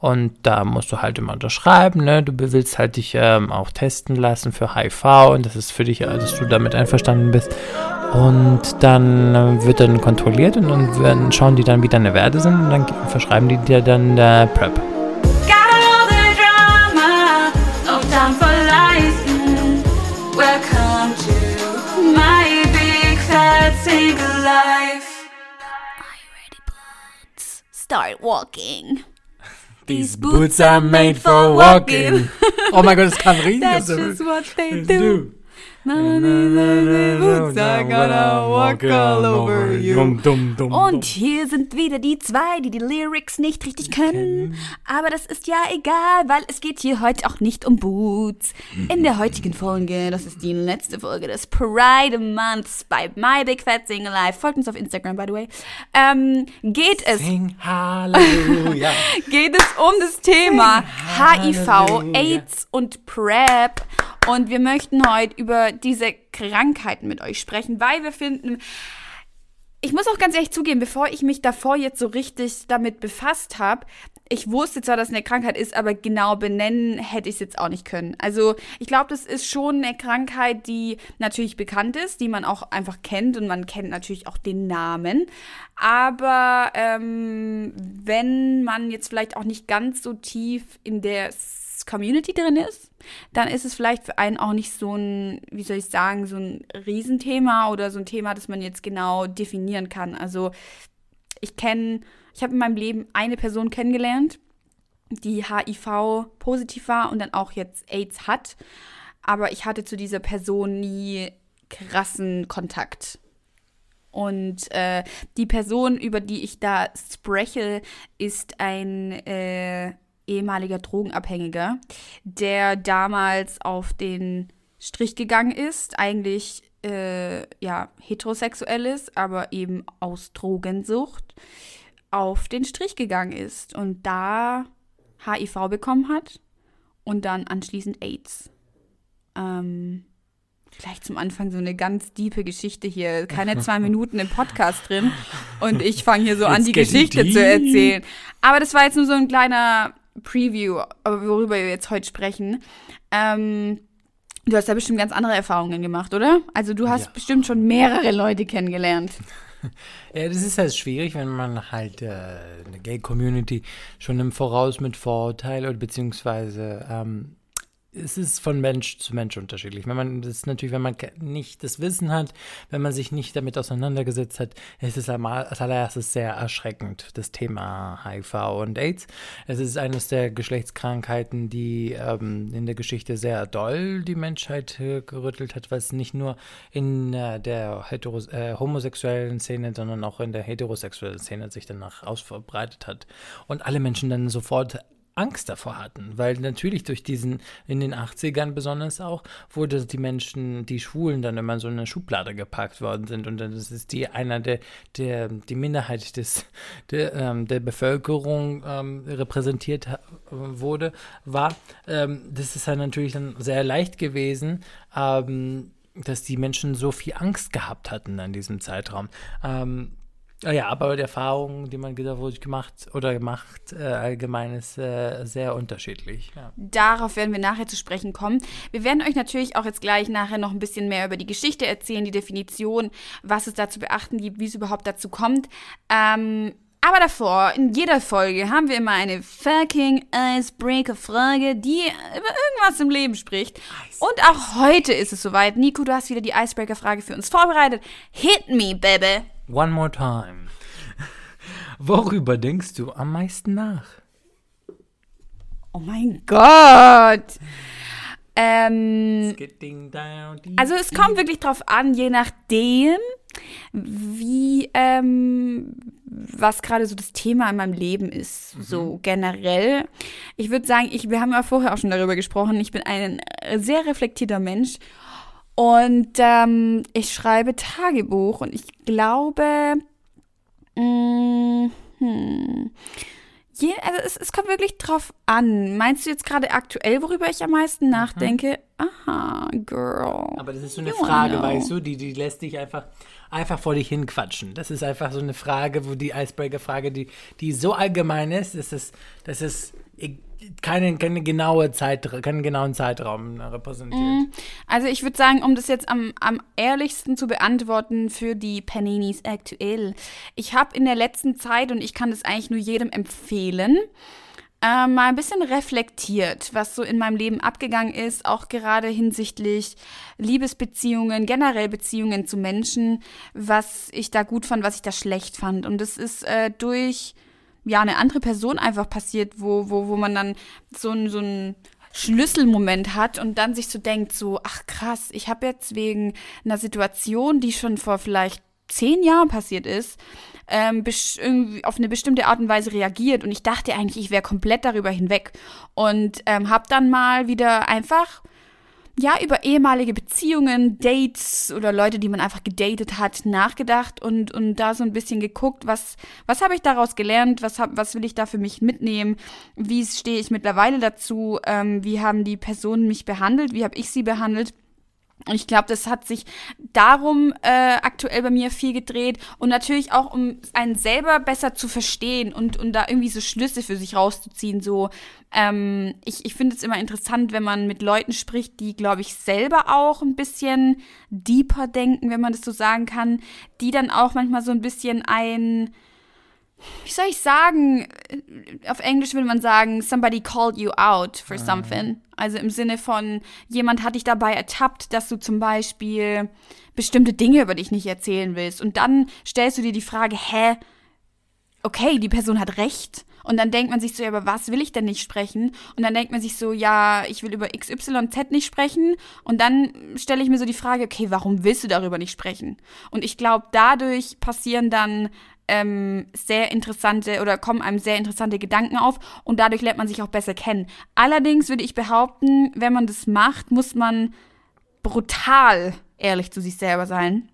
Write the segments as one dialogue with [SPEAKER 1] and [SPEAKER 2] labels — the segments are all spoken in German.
[SPEAKER 1] Und da musst du halt immer unterschreiben, ne? Du willst halt dich ähm, auch testen lassen für HIV und das ist für dich, dass du damit einverstanden bist. Und dann äh, wird dann kontrolliert und dann werden, schauen die dann, wie deine Werte sind und dann verschreiben die dir dann äh, PrEP.
[SPEAKER 2] Welcome to my big fat single life. Are you ready, boots? Start walking.
[SPEAKER 1] These boots are made for walking. oh mein Gott, das kann riesig.
[SPEAKER 2] That's just what they do. Und hier sind wieder die zwei, die die Lyrics nicht richtig können. Aber das ist ja egal, weil es geht hier heute auch nicht um Boots. In der heutigen Folge, das ist die letzte Folge des Pride Months bei My Big Fat Single Life. Folgt uns auf Instagram, by the way. Ähm, geht es.
[SPEAKER 1] Sing Halleluja.
[SPEAKER 2] geht es um das Thema HIV, AIDS und PrEP. Und wir möchten heute über diese Krankheiten mit euch sprechen, weil wir finden, ich muss auch ganz ehrlich zugeben, bevor ich mich davor jetzt so richtig damit befasst habe, ich wusste zwar, dass es eine Krankheit ist, aber genau benennen hätte ich es jetzt auch nicht können. Also ich glaube, das ist schon eine Krankheit, die natürlich bekannt ist, die man auch einfach kennt und man kennt natürlich auch den Namen. Aber ähm, wenn man jetzt vielleicht auch nicht ganz so tief in der Community drin ist, dann ist es vielleicht für einen auch nicht so ein, wie soll ich sagen, so ein Riesenthema oder so ein Thema, das man jetzt genau definieren kann. Also ich kenne, ich habe in meinem Leben eine Person kennengelernt, die HIV positiv war und dann auch jetzt AIDS hat. Aber ich hatte zu dieser Person nie krassen Kontakt. Und äh, die Person, über die ich da spreche, ist ein äh, ehemaliger Drogenabhängiger, der damals auf den Strich gegangen ist, eigentlich äh, ja heterosexuell ist, aber eben aus Drogensucht auf den Strich gegangen ist und da HIV bekommen hat und dann anschließend AIDS. Ähm, Gleich zum Anfang so eine ganz diepe Geschichte hier. Keine zwei Minuten im Podcast drin. Und ich fange hier so an, die Geschichte deep. zu erzählen. Aber das war jetzt nur so ein kleiner Preview, worüber wir jetzt heute sprechen. Ähm, du hast ja bestimmt ganz andere Erfahrungen gemacht, oder? Also du hast ja. bestimmt schon mehrere Leute kennengelernt.
[SPEAKER 1] Ja, das ist halt schwierig, wenn man halt äh, eine Gay-Community schon im Voraus mit Vorurteil oder beziehungsweise ähm, es ist von Mensch zu Mensch unterschiedlich. Wenn man das natürlich, wenn man nicht das Wissen hat, wenn man sich nicht damit auseinandergesetzt hat, ist es als allererstes sehr erschreckend, das Thema HIV und AIDS. Es ist eines der Geschlechtskrankheiten, die ähm, in der Geschichte sehr doll die Menschheit äh, gerüttelt hat, was nicht nur in äh, der äh, homosexuellen Szene, sondern auch in der heterosexuellen Szene sich danach ausverbreitet hat. Und alle Menschen dann sofort Angst davor hatten, weil natürlich durch diesen, in den 80ern besonders auch, wurde die Menschen, die Schwulen dann immer in so eine Schublade gepackt worden sind und dann ist die einer der, der die Minderheit des, der, ähm, der Bevölkerung ähm, repräsentiert wurde, war, ähm, das ist halt natürlich dann sehr leicht gewesen, ähm, dass die Menschen so viel Angst gehabt hatten an diesem Zeitraum. Ähm, ja, aber die Erfahrung, die man gemacht oder gemacht, äh, allgemein ist äh, sehr unterschiedlich. Ja.
[SPEAKER 2] Darauf werden wir nachher zu sprechen kommen. Wir werden euch natürlich auch jetzt gleich nachher noch ein bisschen mehr über die Geschichte erzählen, die Definition, was es da zu beachten gibt, wie es überhaupt dazu kommt. Ähm, aber davor, in jeder Folge haben wir immer eine fucking Icebreaker-Frage, die über irgendwas im Leben spricht. Und auch heute ist es soweit. Nico, du hast wieder die Icebreaker-Frage für uns vorbereitet. Hit me, baby!
[SPEAKER 1] One more time. Worüber denkst du am meisten nach?
[SPEAKER 2] Oh mein Gott. Ähm, also es kommt wirklich drauf an, je nachdem, wie, ähm, was gerade so das Thema in meinem Leben ist, mhm. so generell. Ich würde sagen, ich, wir haben ja vorher auch schon darüber gesprochen, ich bin ein sehr reflektierter Mensch und ähm, ich schreibe Tagebuch und ich glaube, mh, mm, hm, je, also es, es, kommt wirklich drauf an. Meinst du jetzt gerade aktuell, worüber ich am meisten mhm. nachdenke? aha, girl.
[SPEAKER 1] Aber das ist so eine
[SPEAKER 2] You
[SPEAKER 1] Frage, weißt du, die, die lässt dich einfach, einfach vor dich hinquatschen. Das ist einfach so eine Frage, wo die Icebreaker-Frage, die, die so allgemein ist, dass es, dass es keine, keine genaue Zeit, keinen genauen Zeitraum repräsentiert.
[SPEAKER 2] Also ich würde sagen, um das jetzt am, am ehrlichsten zu beantworten für die Paninis aktuell. Ich habe in der letzten Zeit, und ich kann das eigentlich nur jedem empfehlen, äh, mal ein bisschen reflektiert, was so in meinem Leben abgegangen ist, auch gerade hinsichtlich Liebesbeziehungen, generell Beziehungen zu Menschen, was ich da gut fand, was ich da schlecht fand. Und das ist äh, durch ja eine andere Person einfach passiert, wo, wo, wo man dann so ein, so ein Schlüsselmoment hat und dann sich so denkt, so, ach krass, ich habe jetzt wegen einer Situation, die schon vor vielleicht zehn Jahren passiert ist, ähm, irgendwie auf eine bestimmte Art und Weise reagiert und ich dachte eigentlich, ich wäre komplett darüber hinweg und ähm, habe dann mal wieder einfach ja, über ehemalige Beziehungen, Dates oder Leute, die man einfach gedatet hat, nachgedacht und, und da so ein bisschen geguckt, was, was habe ich daraus gelernt, was, hab, was will ich da für mich mitnehmen, wie stehe ich mittlerweile dazu, ähm, wie haben die Personen mich behandelt, wie habe ich sie behandelt. Und ich glaube, das hat sich darum äh, aktuell bei mir viel gedreht und natürlich auch, um einen selber besser zu verstehen und, und da irgendwie so Schlüsse für sich rauszuziehen. So, ähm, ich, ich finde es immer interessant, wenn man mit Leuten spricht, die, glaube ich, selber auch ein bisschen deeper denken, wenn man das so sagen kann, die dann auch manchmal so ein bisschen ein wie soll ich sagen, auf Englisch würde man sagen, somebody called you out for something. Also im Sinne von, jemand hat dich dabei ertappt, dass du zum Beispiel bestimmte Dinge über dich nicht erzählen willst. Und dann stellst du dir die Frage, hä, okay, die Person hat recht. Und dann denkt man sich so, ja, aber was will ich denn nicht sprechen? Und dann denkt man sich so, ja, ich will über XYZ nicht sprechen. Und dann stelle ich mir so die Frage, okay, warum willst du darüber nicht sprechen? Und ich glaube, dadurch passieren dann ähm, sehr interessante oder kommen einem sehr interessante Gedanken auf und dadurch lernt man sich auch besser kennen. Allerdings würde ich behaupten, wenn man das macht, muss man brutal ehrlich zu sich selber sein.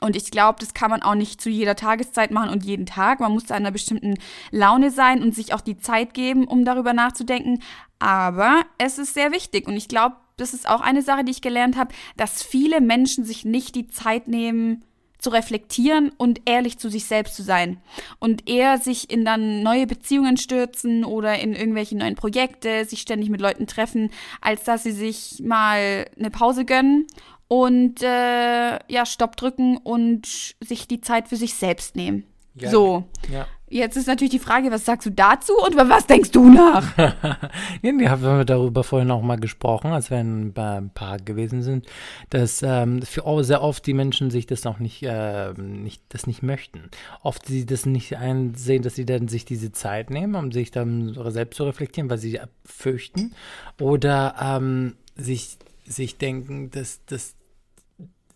[SPEAKER 2] Und ich glaube, das kann man auch nicht zu jeder Tageszeit machen und jeden Tag. Man muss in einer bestimmten Laune sein und sich auch die Zeit geben, um darüber nachzudenken. Aber es ist sehr wichtig und ich glaube, das ist auch eine Sache, die ich gelernt habe, dass viele Menschen sich nicht die Zeit nehmen, zu reflektieren und ehrlich zu sich selbst zu sein. Und eher sich in dann neue Beziehungen stürzen oder in irgendwelche neuen Projekte, sich ständig mit Leuten treffen, als dass sie sich mal eine Pause gönnen und äh, ja, Stopp drücken und sich die Zeit für sich selbst nehmen.
[SPEAKER 1] Ja.
[SPEAKER 2] So.
[SPEAKER 1] Ja.
[SPEAKER 2] Jetzt ist natürlich die Frage, was sagst du dazu und über was denkst du nach?
[SPEAKER 1] Ja, wir haben darüber vorhin auch mal gesprochen, als wir ein beim Park gewesen sind, dass ähm, für sehr oft die Menschen sich das noch nicht, äh, nicht, das nicht möchten. Oft sie das nicht einsehen, dass sie dann sich diese Zeit nehmen, um sich dann selbst zu reflektieren, weil sie fürchten oder ähm, sich, sich denken, dass das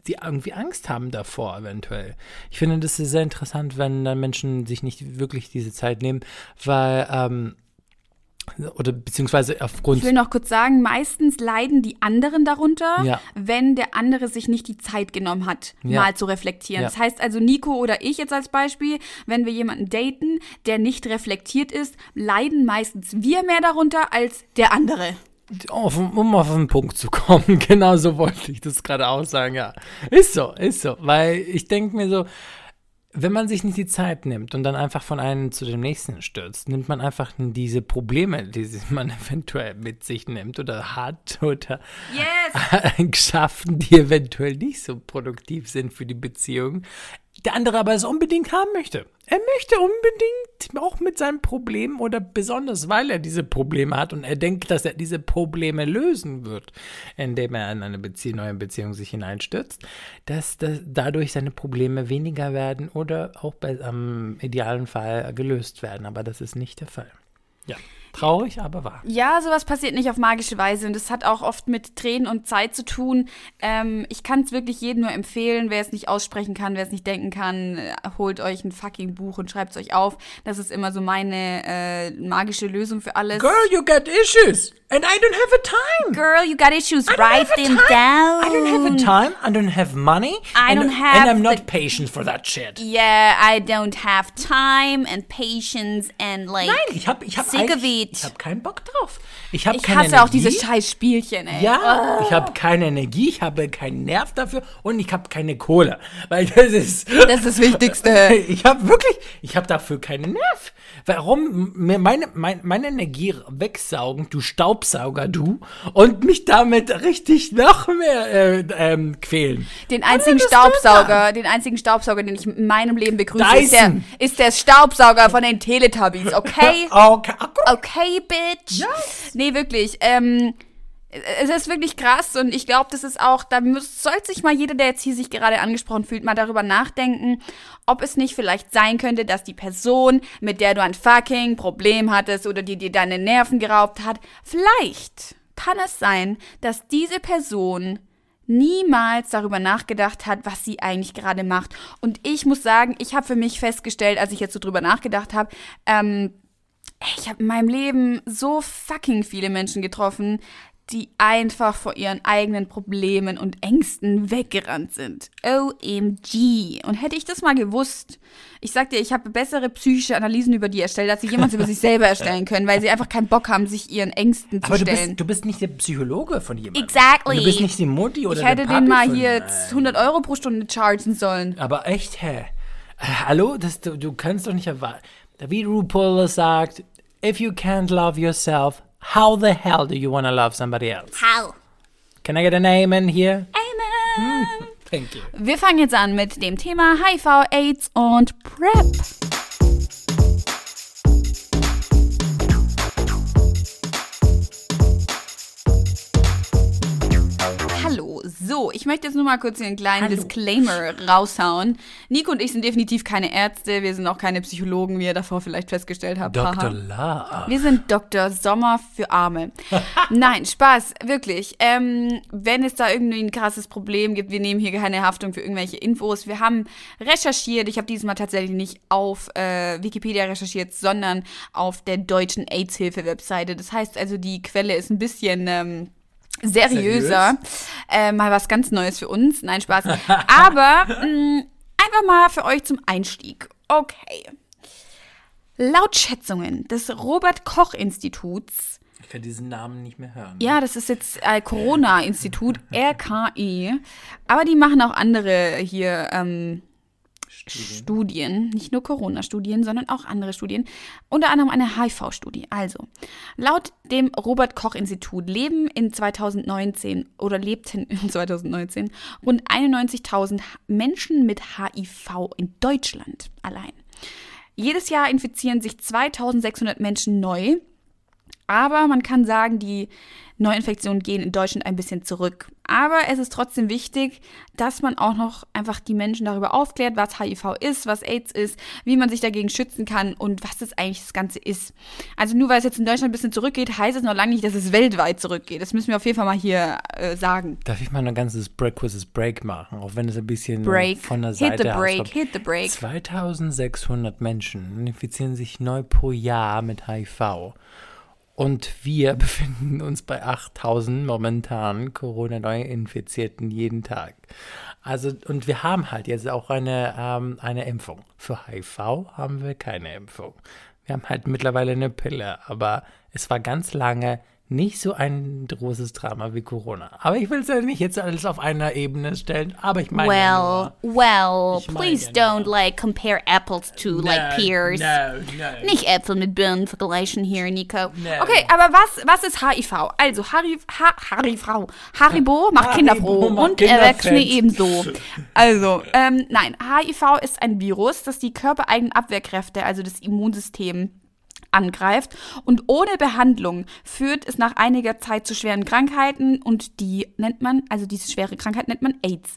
[SPEAKER 1] die irgendwie Angst haben davor, eventuell. Ich finde, das ist sehr interessant, wenn dann Menschen sich nicht wirklich diese Zeit nehmen, weil, ähm, oder beziehungsweise aufgrund.
[SPEAKER 2] Ich will noch kurz sagen, meistens leiden die anderen darunter,
[SPEAKER 1] Ja.
[SPEAKER 2] wenn der andere sich nicht die Zeit genommen hat,
[SPEAKER 1] Ja.
[SPEAKER 2] mal zu reflektieren.
[SPEAKER 1] Ja.
[SPEAKER 2] Das heißt also, Nico oder ich jetzt als Beispiel, wenn wir jemanden daten, der nicht reflektiert ist, leiden meistens wir mehr darunter als der andere.
[SPEAKER 1] Auf, um auf den Punkt zu kommen, genau so wollte ich das gerade auch sagen, ja. Ist so, ist so. Weil ich denke mir so, wenn man sich nicht die Zeit nimmt und dann einfach von einem zu dem nächsten stürzt, nimmt man einfach diese Probleme, die man eventuell mit sich nimmt oder hat oder
[SPEAKER 2] Yes!
[SPEAKER 1] Eigenschaften, die eventuell nicht so produktiv sind für die Beziehung, der andere aber es unbedingt haben möchte. Er möchte unbedingt auch mit seinem Problem oder besonders weil er diese Probleme hat und er denkt, dass er diese Probleme lösen wird, indem er in eine Bezie neue Beziehung sich hineinstürzt, dass, dass dadurch seine Probleme weniger werden oder auch bei, am idealen Fall gelöst werden. Aber das ist nicht der Fall. Ja, traurig, aber wahr.
[SPEAKER 2] Ja, sowas passiert nicht auf magische Weise und das hat auch oft mit Tränen und Zeit zu tun. Ähm, ich kann es wirklich jedem nur empfehlen, wer es nicht aussprechen kann, wer es nicht denken kann, äh, holt euch ein fucking Buch und schreibt es euch auf. Das ist immer so meine äh, magische Lösung für alles.
[SPEAKER 1] Girl, you got issues and I don't have a time.
[SPEAKER 2] Girl, you got issues, write them down.
[SPEAKER 1] I don't have a time. I don't have money.
[SPEAKER 2] I
[SPEAKER 1] and,
[SPEAKER 2] don't have
[SPEAKER 1] And I'm not patient for that shit.
[SPEAKER 2] Yeah, I don't have time and patience and like
[SPEAKER 1] Nein, ich habe ich hab
[SPEAKER 2] it.
[SPEAKER 1] Ich habe keinen Bock drauf. Ich habe
[SPEAKER 2] Ich
[SPEAKER 1] keine
[SPEAKER 2] hasse auch
[SPEAKER 1] Energie.
[SPEAKER 2] diese scheiß Spielchen, ey.
[SPEAKER 1] Ja, ich habe keine Energie, ich habe keinen Nerv dafür und ich habe keine Kohle. Weil das ist.
[SPEAKER 2] Das ist das Wichtigste.
[SPEAKER 1] Ich habe wirklich, ich habe dafür keinen Nerv. Warum mir meine, mein, meine Energie wegsaugen, du Staubsauger, du, und mich damit richtig noch mehr äh, ähm, quälen?
[SPEAKER 2] Den einzigen Staubsauger, den einzigen Staubsauger, den ich in meinem Leben begrüße, ist der, ist der Staubsauger von den Teletubbies, okay?
[SPEAKER 1] Okay.
[SPEAKER 2] Okay, bitch.
[SPEAKER 1] Yes.
[SPEAKER 2] Nee, wirklich. Ähm, es ist wirklich krass und ich glaube, das ist auch, da sollte sich mal jeder, der jetzt hier sich gerade angesprochen fühlt, mal darüber nachdenken, ob es nicht vielleicht sein könnte, dass die Person, mit der du ein fucking Problem hattest oder die dir deine Nerven geraubt hat, vielleicht kann es sein, dass diese Person niemals darüber nachgedacht hat, was sie eigentlich gerade macht. Und ich muss sagen, ich habe für mich festgestellt, als ich jetzt so drüber nachgedacht habe, ähm, ich habe in meinem Leben so fucking viele Menschen getroffen, die einfach vor ihren eigenen Problemen und Ängsten weggerannt sind. OMG. Und hätte ich das mal gewusst, ich sag dir, ich habe bessere psychische Analysen über die erstellt, als sie jemals über sich selber erstellen können, weil sie einfach keinen Bock haben, sich ihren Ängsten zu
[SPEAKER 1] Aber du
[SPEAKER 2] stellen.
[SPEAKER 1] bist, du bist nicht der Psychologe von jemandem.
[SPEAKER 2] Exactly.
[SPEAKER 1] Und du bist nicht die Mutti oder
[SPEAKER 2] ich hätte den mal hier jetzt 100 Euro pro Stunde chargen sollen.
[SPEAKER 1] Aber echt, hä? Äh, hallo? Das, du, du kannst doch nicht erwarten. Wie RuPaul sagt, if you can't love yourself, how the hell do you want to love somebody else?
[SPEAKER 2] How?
[SPEAKER 1] Can I get an amen here?
[SPEAKER 2] Amen.
[SPEAKER 1] Hmm, thank you.
[SPEAKER 2] Wir fangen jetzt an mit dem Thema HIV, AIDS und PrEP. So, ich möchte jetzt nur mal kurz hier einen kleinen
[SPEAKER 1] Hallo.
[SPEAKER 2] Disclaimer raushauen. Nico und ich sind definitiv keine Ärzte, wir sind auch keine Psychologen, wie ihr davor vielleicht festgestellt habt.
[SPEAKER 1] Dr. Love.
[SPEAKER 2] Wir sind Dr. Sommer für Arme. Nein, Spaß, wirklich. Ähm, wenn es da irgendwie ein krasses Problem gibt, wir nehmen hier keine Haftung für irgendwelche Infos. Wir haben recherchiert, ich habe diesmal tatsächlich nicht auf äh, Wikipedia recherchiert, sondern auf der deutschen AIDS-Hilfe-Webseite. Das heißt also, die Quelle ist ein bisschen... Ähm, seriöser. Äh, mal was ganz Neues für uns. Nein, Spaß. Aber mh, einfach mal für euch zum Einstieg. Okay. Laut Schätzungen des Robert Koch Instituts,
[SPEAKER 1] Ich kann diesen Namen nicht mehr hören.
[SPEAKER 2] ja, das ist jetzt äh, Corona-Institut, RKI, aber die machen auch andere hier ähm, Studien, nicht nur Corona-Studien, sondern auch andere Studien, unter anderem eine HIV-Studie. Also, laut dem Robert Koch-Institut leben in 2019 oder lebten in 2019 rund 91.000 Menschen mit HIV in Deutschland allein. Jedes Jahr infizieren sich 2600 Menschen neu, aber man kann sagen, die Neuinfektionen gehen in Deutschland ein bisschen zurück. Aber es ist trotzdem wichtig, dass man auch noch einfach die Menschen darüber aufklärt, was HIV ist, was AIDS ist, wie man sich dagegen schützen kann und was das eigentlich das Ganze ist. Also nur weil es jetzt in Deutschland ein bisschen zurückgeht, heißt es noch lange nicht, dass es weltweit zurückgeht. Das müssen wir auf jeden Fall mal hier äh, sagen.
[SPEAKER 1] Darf ich mal ein ganzes Break, kurzes Break machen, auch wenn es ein bisschen
[SPEAKER 2] Break.
[SPEAKER 1] von der
[SPEAKER 2] Hit
[SPEAKER 1] Seite
[SPEAKER 2] the break, hit the break.
[SPEAKER 1] 2600 Menschen infizieren sich neu pro Jahr mit HIV. Und wir befinden uns bei 8000 momentan Corona-Neuinfizierten jeden Tag. Also, und wir haben halt jetzt auch eine, ähm, eine Impfung. Für HIV haben wir keine Impfung. Wir haben halt mittlerweile eine Pille, aber es war ganz lange nicht so ein großes Drama wie Corona. Aber ich will es ja nicht jetzt alles auf einer Ebene stellen, aber ich meine. ja
[SPEAKER 2] Well,
[SPEAKER 1] nur-
[SPEAKER 2] well, please
[SPEAKER 1] ja
[SPEAKER 2] don't like compare apples to like
[SPEAKER 1] No,
[SPEAKER 2] pears.
[SPEAKER 1] No, no.
[SPEAKER 2] Nicht Äpfel mit Birnen vergleichen hier, Nico.
[SPEAKER 1] No.
[SPEAKER 2] Okay, aber was, was ist HIV? Also, Harry, ha, Harry Frau. Haribo macht
[SPEAKER 1] Haribo
[SPEAKER 2] Kinder froh
[SPEAKER 1] macht
[SPEAKER 2] und
[SPEAKER 1] Kinder
[SPEAKER 2] Erwachsene
[SPEAKER 1] fett.
[SPEAKER 2] ebenso. Also, ähm, nein, HIV ist ein Virus, das die körpereigenen Abwehrkräfte, also das Immunsystem, angreift und ohne Behandlung führt es nach einiger Zeit zu schweren Krankheiten und die nennt man, also diese schwere Krankheit nennt man AIDS.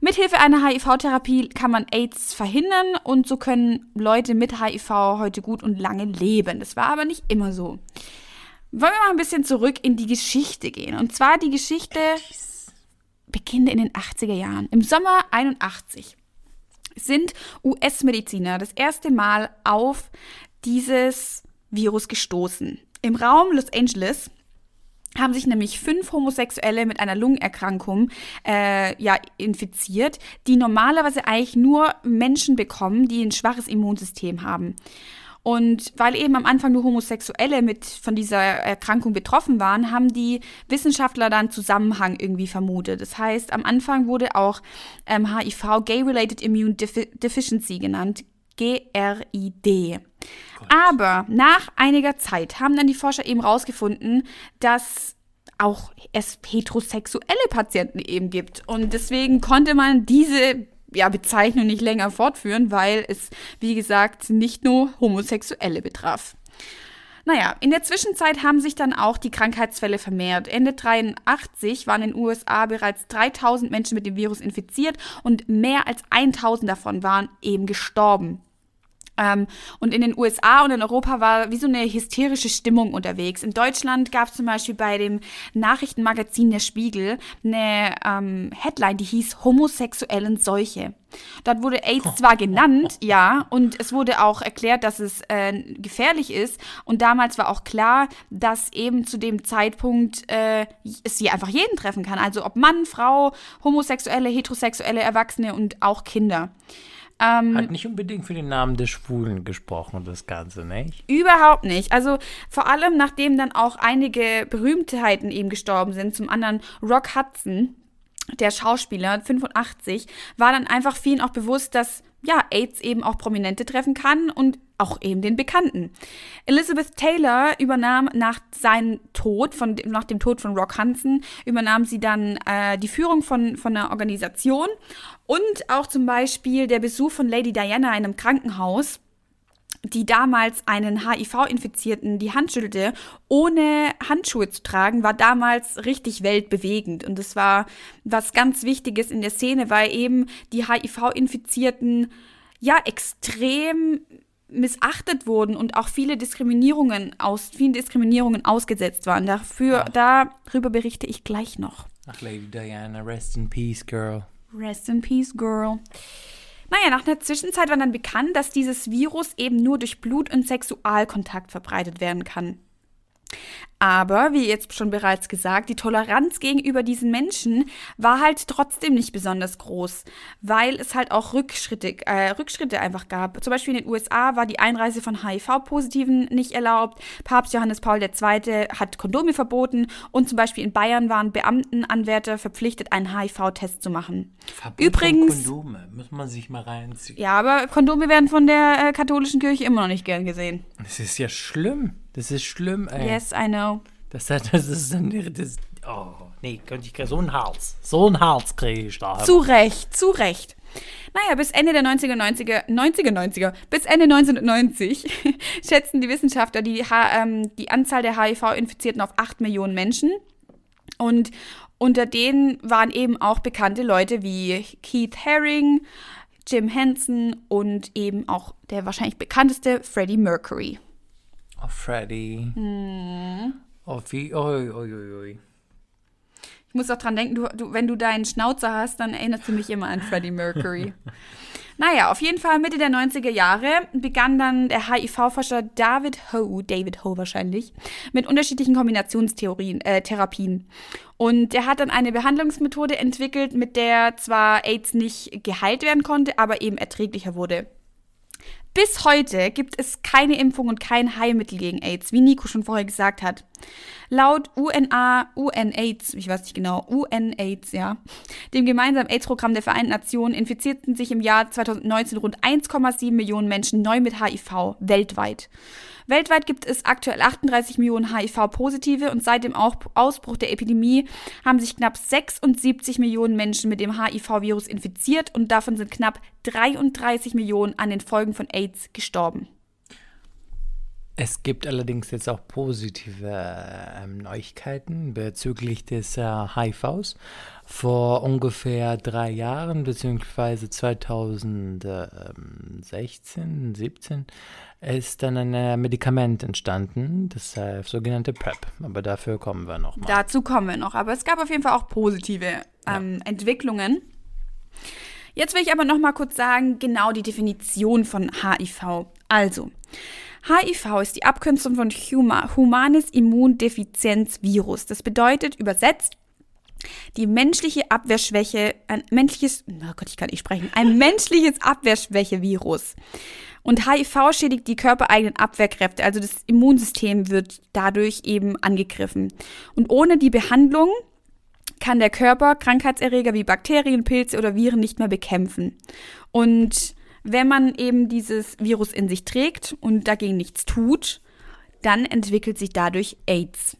[SPEAKER 2] Mithilfe einer HIV-Therapie kann man AIDS verhindern und so können Leute mit HIV heute gut und lange leben. Das war aber nicht immer so. Wollen wir mal ein bisschen zurück in die Geschichte gehen. Und zwar die Geschichte beginnt in den 80er Jahren. Im Sommer 81 sind US-Mediziner das erste Mal auf dieses Virus gestoßen. Im Raum Los Angeles haben sich nämlich fünf Homosexuelle mit einer Lungenerkrankung äh, ja, infiziert, die normalerweise eigentlich nur Menschen bekommen, die ein schwaches Immunsystem haben. Und weil eben am Anfang nur Homosexuelle mit von dieser Erkrankung betroffen waren, haben die Wissenschaftler dann Zusammenhang irgendwie vermutet. Das heißt, am Anfang wurde auch ähm, HIV Gay-Related Immune Defi Deficiency genannt, GRID. Aber nach einiger Zeit haben dann die Forscher eben rausgefunden, dass auch es heterosexuelle Patienten eben gibt. Und deswegen konnte man diese ja, Bezeichnung nicht länger fortführen, weil es, wie gesagt, nicht nur Homosexuelle betraf. Naja, in der Zwischenzeit haben sich dann auch die Krankheitsfälle vermehrt. Ende 83 waren in den USA bereits 3000 Menschen mit dem Virus infiziert und mehr als 1000 davon waren eben gestorben. Ähm, und in den USA und in Europa war wie so eine hysterische Stimmung unterwegs. In Deutschland gab es zum Beispiel bei dem Nachrichtenmagazin Der Spiegel eine ähm, Headline, die hieß Homosexuellen Seuche. Dort wurde AIDS zwar genannt, ja, und es wurde auch erklärt, dass es äh, gefährlich ist. Und damals war auch klar, dass eben zu dem Zeitpunkt äh, es hier einfach jeden treffen kann. Also ob Mann, Frau, Homosexuelle, Heterosexuelle, Erwachsene und auch Kinder.
[SPEAKER 1] Ähm, Hat nicht unbedingt für den Namen des Schwulen gesprochen, das Ganze, nicht?
[SPEAKER 2] Überhaupt nicht. Also vor allem, nachdem dann auch einige Berühmtheiten eben gestorben sind, zum anderen Rock Hudson, der Schauspieler, 85, war dann einfach vielen auch bewusst, dass ja, AIDS eben auch Prominente treffen kann und auch eben den Bekannten. Elizabeth Taylor übernahm nach seinem Tod, von, nach dem Tod von Rock Hudson, übernahm sie dann äh, die Führung von, von einer Organisation und auch zum Beispiel der Besuch von Lady Diana in einem Krankenhaus die damals einen HIV-Infizierten die Hand schüttelte, ohne Handschuhe zu tragen, war damals richtig weltbewegend. Und das war was ganz Wichtiges in der Szene, weil eben die HIV-Infizierten ja extrem missachtet wurden und auch viele Diskriminierungen aus vielen Diskriminierungen ausgesetzt waren. Dafür Ach. darüber berichte ich gleich noch.
[SPEAKER 1] Ach Lady Diana, rest in peace, girl.
[SPEAKER 2] Rest in peace, girl. Naja, nach einer Zwischenzeit war dann bekannt, dass dieses Virus eben nur durch Blut- und Sexualkontakt verbreitet werden kann. Aber, wie jetzt schon bereits gesagt, die Toleranz gegenüber diesen Menschen war halt trotzdem nicht besonders groß, weil es halt auch Rückschritte, äh, Rückschritte einfach gab. Zum Beispiel in den USA war die Einreise von HIV-Positiven nicht erlaubt. Papst Johannes Paul II. hat Kondome verboten und zum Beispiel in Bayern waren Beamtenanwärter verpflichtet, einen HIV-Test zu machen.
[SPEAKER 1] Verbot Übrigens. Kondome, muss man sich mal reinziehen.
[SPEAKER 2] Ja, aber Kondome werden von der äh, katholischen Kirche immer noch nicht gern gesehen.
[SPEAKER 1] Das ist ja schlimm. Das ist schlimm, ey.
[SPEAKER 2] Yes, I know.
[SPEAKER 1] Das, das ist dann. Das, oh, nee, könnte ich so ein Hals. So ein Hals kriege ich da.
[SPEAKER 2] Zu Recht, zu Recht. Naja, bis Ende der 90er, 90er, 90er, 90er, bis Ende 1990 schätzen die Wissenschaftler die, ähm, die Anzahl der HIV-Infizierten auf 8 Millionen Menschen. Und unter denen waren eben auch bekannte Leute wie Keith Haring, Jim Henson und eben auch der wahrscheinlich bekannteste Freddie Mercury.
[SPEAKER 1] Freddy. Hm. Oh, wie, oi, oi, oi.
[SPEAKER 2] Ich muss auch dran denken, du, du, wenn du deinen Schnauzer hast, dann erinnerst du mich immer an Freddie Mercury. naja, auf jeden Fall Mitte der 90er Jahre begann dann der HIV-Forscher David Ho, David Ho wahrscheinlich, mit unterschiedlichen Kombinationstheorien, äh, Therapien. Und er hat dann eine Behandlungsmethode entwickelt, mit der zwar AIDS nicht geheilt werden konnte, aber eben erträglicher wurde. Bis heute gibt es keine Impfung und kein Heilmittel gegen AIDS, wie Nico schon vorher gesagt hat. Laut UNA, UNAIDS, ich weiß nicht genau, UNAIDS, ja, dem gemeinsamen AIDS-Programm der Vereinten Nationen infizierten sich im Jahr 2019 rund 1,7 Millionen Menschen neu mit HIV weltweit. Weltweit gibt es aktuell 38 Millionen HIV-Positive und seit dem Ausbruch der Epidemie haben sich knapp 76 Millionen Menschen mit dem HIV-Virus infiziert und davon sind knapp 33 Millionen an den Folgen von AIDS gestorben.
[SPEAKER 1] Es gibt allerdings jetzt auch positive äh, Neuigkeiten bezüglich des äh, HIVs. Vor ungefähr drei Jahren, beziehungsweise 2016, 17, ist dann ein äh, Medikament entstanden, das äh, sogenannte PrEP. Aber dafür kommen wir noch mal.
[SPEAKER 2] Dazu kommen wir noch. Aber es gab auf jeden Fall auch positive ähm, ja. Entwicklungen. Jetzt will ich aber noch mal kurz sagen, genau die Definition von HIV. Also, HIV ist die Abkürzung von Huma, Humanes Immundefizenzvirus. Das bedeutet übersetzt Die menschliche Abwehrschwäche, ein menschliches, oh Gott, ich kann nicht sprechen, ein menschliches Abwehrschwäche-Virus. Und HIV schädigt die körpereigenen Abwehrkräfte, also das Immunsystem wird dadurch eben angegriffen. Und ohne die Behandlung kann der Körper Krankheitserreger wie Bakterien, Pilze oder Viren nicht mehr bekämpfen. Und wenn man eben dieses Virus in sich trägt und dagegen nichts tut, dann entwickelt sich dadurch AIDS.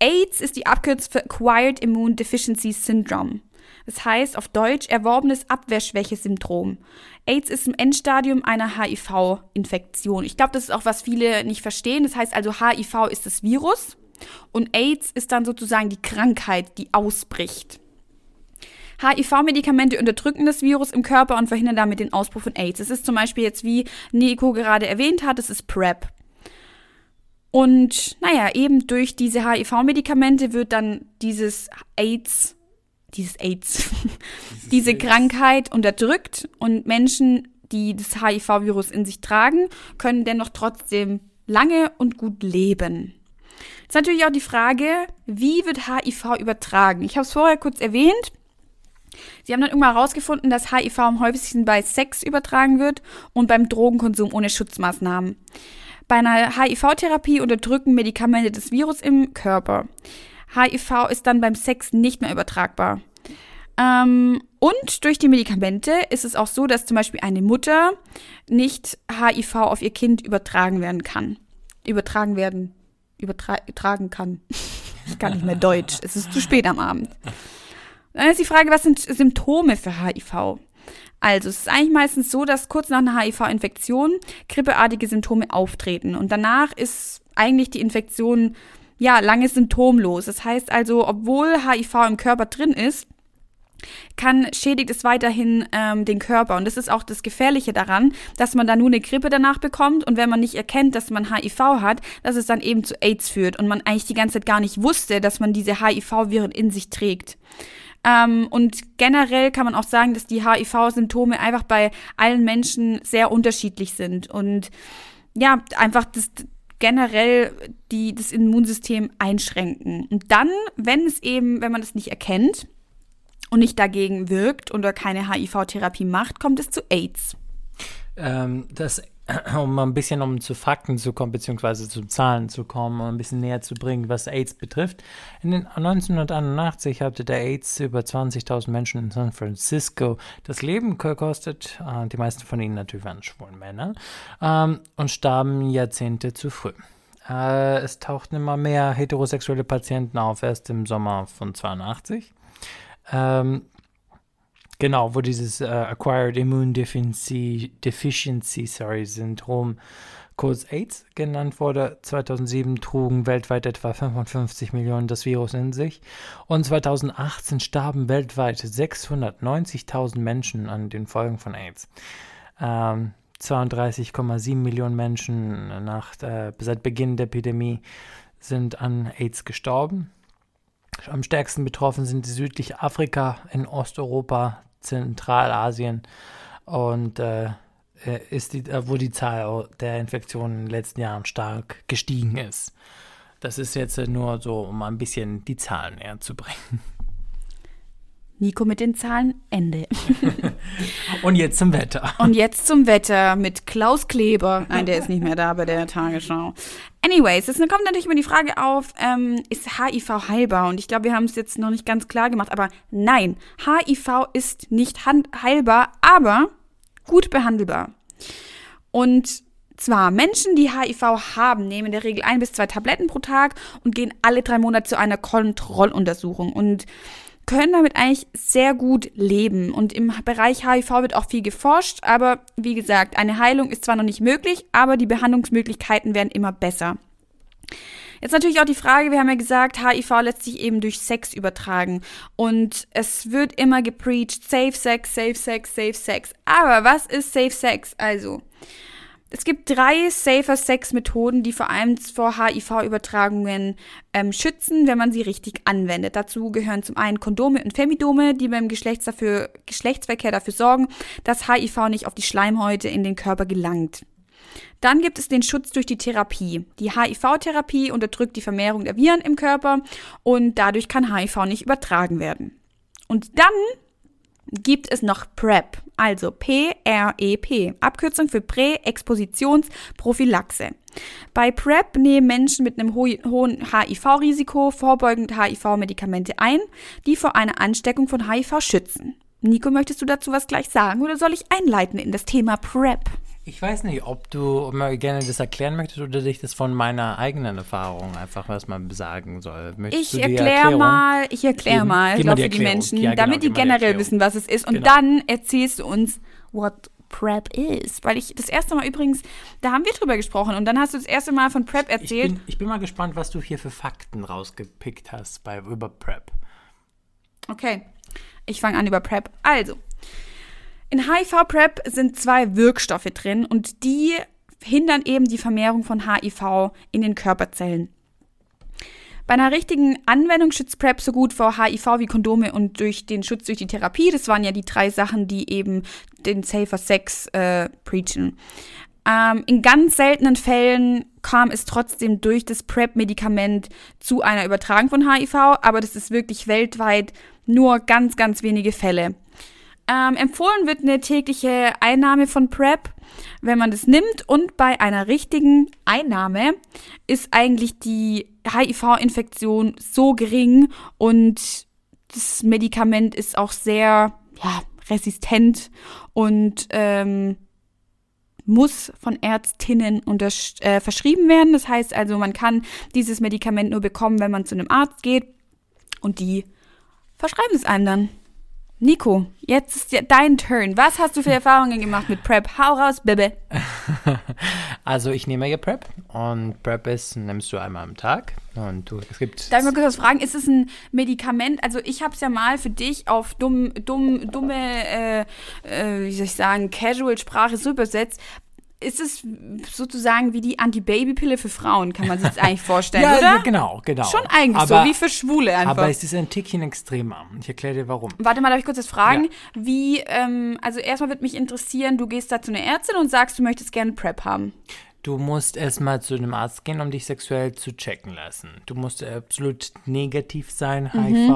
[SPEAKER 2] AIDS ist die Abkürzung für Acquired Immune Deficiency Syndrome. Das heißt auf Deutsch erworbenes Abwehrschwäche-Syndrom. AIDS ist im Endstadium einer HIV-Infektion. Ich glaube, das ist auch, was viele nicht verstehen. Das heißt also, HIV ist das Virus und AIDS ist dann sozusagen die Krankheit, die ausbricht. HIV-Medikamente unterdrücken das Virus im Körper und verhindern damit den Ausbruch von AIDS. Es ist zum Beispiel jetzt, wie Nico gerade erwähnt hat, es ist PrEP. Und naja, eben durch diese HIV-Medikamente wird dann dieses AIDS, dieses AIDS, dieses diese AIDS. Krankheit unterdrückt und Menschen, die das HIV-Virus in sich tragen, können dennoch trotzdem lange und gut leben. Jetzt natürlich auch die Frage, wie wird HIV übertragen? Ich habe es vorher kurz erwähnt. Sie haben dann irgendwann herausgefunden, dass HIV am häufigsten bei Sex übertragen wird und beim Drogenkonsum ohne Schutzmaßnahmen. Bei einer HIV-Therapie unterdrücken Medikamente das Virus im Körper. HIV ist dann beim Sex nicht mehr übertragbar. Ähm, und durch die Medikamente ist es auch so, dass zum Beispiel eine Mutter nicht HIV auf ihr Kind übertragen werden kann. Übertragen werden. Übertragen kann. Ich kann nicht mehr Deutsch. Es ist zu spät am Abend. Dann ist die Frage, was sind Symptome für HIV? Also, es ist eigentlich meistens so, dass kurz nach einer HIV-Infektion grippeartige Symptome auftreten und danach ist eigentlich die Infektion ja lange symptomlos. Das heißt also, obwohl HIV im Körper drin ist, kann schädigt es weiterhin ähm, den Körper. Und das ist auch das Gefährliche daran, dass man da nur eine Grippe danach bekommt und wenn man nicht erkennt, dass man HIV hat, dass es dann eben zu AIDS führt und man eigentlich die ganze Zeit gar nicht wusste, dass man diese HIV-Viren in sich trägt. Ähm, und generell kann man auch sagen, dass die HIV-Symptome einfach bei allen Menschen sehr unterschiedlich sind und ja, einfach das generell die, das Immunsystem einschränken. Und dann, wenn es eben, wenn man es nicht erkennt und nicht dagegen wirkt oder keine HIV-Therapie macht, kommt es zu AIDS.
[SPEAKER 1] Ähm, das um ein bisschen um zu Fakten zu kommen, beziehungsweise zu Zahlen zu kommen, um ein bisschen näher zu bringen, was AIDS betrifft. In den 1981 hatte der AIDS über 20.000 Menschen in San Francisco das Leben gekostet. Äh, die meisten von ihnen natürlich waren schwulen Männer ähm, und starben Jahrzehnte zu früh. Äh, es tauchten immer mehr heterosexuelle Patienten auf, erst im Sommer von 82. Genau, wo dieses äh, Acquired Immune Deficiency, Deficiency sorry, Syndrom, kurz AIDS genannt wurde. 2007 trugen weltweit etwa 55 Millionen das Virus in sich und 2018 starben weltweit 690.000 Menschen an den Folgen von AIDS. Ähm, 32,7 Millionen Menschen nach, äh, seit Beginn der Epidemie sind an AIDS gestorben. Am stärksten betroffen sind die südliche Afrika, in Osteuropa, Zentralasien und äh, äh, ist die, äh, wo die Zahl der Infektionen in den letzten Jahren stark gestiegen ist. Das ist jetzt nur so, um ein bisschen die Zahlen näher zu bringen.
[SPEAKER 2] Nico mit den Zahlen, Ende.
[SPEAKER 1] Und jetzt zum Wetter.
[SPEAKER 2] Und jetzt zum Wetter mit Klaus Kleber. Nein, der ist nicht mehr da bei der Tagesschau. Anyways, es kommt natürlich immer die Frage auf, ähm, ist HIV heilbar? Und ich glaube, wir haben es jetzt noch nicht ganz klar gemacht, aber nein, HIV ist nicht heilbar, aber gut behandelbar. Und zwar Menschen, die HIV haben, nehmen in der Regel ein bis zwei Tabletten pro Tag und gehen alle drei Monate zu einer Kontrolluntersuchung. Und können damit eigentlich sehr gut leben. Und im Bereich HIV wird auch viel geforscht, aber wie gesagt, eine Heilung ist zwar noch nicht möglich, aber die Behandlungsmöglichkeiten werden immer besser. Jetzt natürlich auch die Frage, wir haben ja gesagt, HIV lässt sich eben durch Sex übertragen. Und es wird immer gepreacht, Safe Sex, Safe Sex, Safe Sex. Aber was ist Safe Sex? Also, es gibt drei Safer Sex Methoden, die vor allem vor HIV-Übertragungen ähm, schützen, wenn man sie richtig anwendet. Dazu gehören zum einen Kondome und Femidome, die beim Geschlechts dafür, Geschlechtsverkehr dafür sorgen, dass HIV nicht auf die Schleimhäute in den Körper gelangt. Dann gibt es den Schutz durch die Therapie. Die HIV-Therapie unterdrückt die Vermehrung der Viren im Körper und dadurch kann HIV nicht übertragen werden. Und dann gibt es noch PrEP, also P-R-E-P, Abkürzung für Präexpositionsprophylaxe. Bei PrEP nehmen Menschen mit einem ho hohen HIV-Risiko vorbeugend HIV-Medikamente ein, die vor einer Ansteckung von HIV schützen. Nico, möchtest du dazu was gleich sagen oder soll ich einleiten in das Thema PrEP?
[SPEAKER 1] Ich weiß nicht, ob du mal gerne das erklären möchtest oder dich das von meiner eigenen Erfahrung einfach was mal sagen soll.
[SPEAKER 2] Möchtest ich erkläre mal, ich erkläre mal, glaube für die Menschen, ja, genau, damit die generell wissen, was es ist. Und genau. dann erzählst du uns, what PrEP ist. Weil ich das erste Mal übrigens, da haben wir drüber gesprochen und dann hast du das erste Mal von PrEP erzählt.
[SPEAKER 1] Ich bin, ich bin mal gespannt, was du hier für Fakten rausgepickt hast bei, über PrEP.
[SPEAKER 2] Okay, ich fange an über PrEP. Also, in HIV-PrEP sind zwei Wirkstoffe drin und die hindern eben die Vermehrung von HIV in den Körperzellen. Bei einer richtigen Anwendung schützt PrEP so gut vor HIV wie Kondome und durch den Schutz durch die Therapie. Das waren ja die drei Sachen, die eben den Safer Sex äh, preachen. Ähm, in ganz seltenen Fällen kam es trotzdem durch das PrEP-Medikament zu einer Übertragung von HIV, aber das ist wirklich weltweit nur ganz, ganz wenige Fälle. Ähm, empfohlen wird eine tägliche Einnahme von PrEP, wenn man das nimmt. Und bei einer richtigen Einnahme ist eigentlich die HIV-Infektion so gering und das Medikament ist auch sehr ja, resistent und ähm, muss von Ärztinnen äh, verschrieben werden. Das heißt also, man kann dieses Medikament nur bekommen, wenn man zu einem Arzt geht und die verschreiben es einem dann. Nico, jetzt ist ja dein Turn. Was hast du für Erfahrungen gemacht mit PrEP? Hau raus, Bebe.
[SPEAKER 1] Also ich nehme ja PrEP und PrEP ist, nimmst du einmal am Tag und du, es gibt...
[SPEAKER 2] Darf ich mal kurz was fragen? Ist es ein Medikament? Also ich habe es ja mal für dich auf dumm, dumm, dumme, äh, äh, wie soll ich sagen, Casual-Sprache so übersetzt ist es sozusagen wie die Anti-Baby-Pille für Frauen, kann man sich das eigentlich vorstellen, ja, oder?
[SPEAKER 1] genau, genau.
[SPEAKER 2] Schon eigentlich aber, so, wie für Schwule einfach.
[SPEAKER 1] Aber es ist ein Tickchen extremer. Ich erkläre dir, warum.
[SPEAKER 2] Warte mal, darf ich kurz das fragen? Ja. Wie, ähm, also erstmal würde mich interessieren, du gehst da zu einer Ärztin und sagst, du möchtest gerne PrEP haben.
[SPEAKER 1] Du musst erstmal zu einem Arzt gehen, um dich sexuell zu checken lassen. Du musst absolut negativ sein, mhm.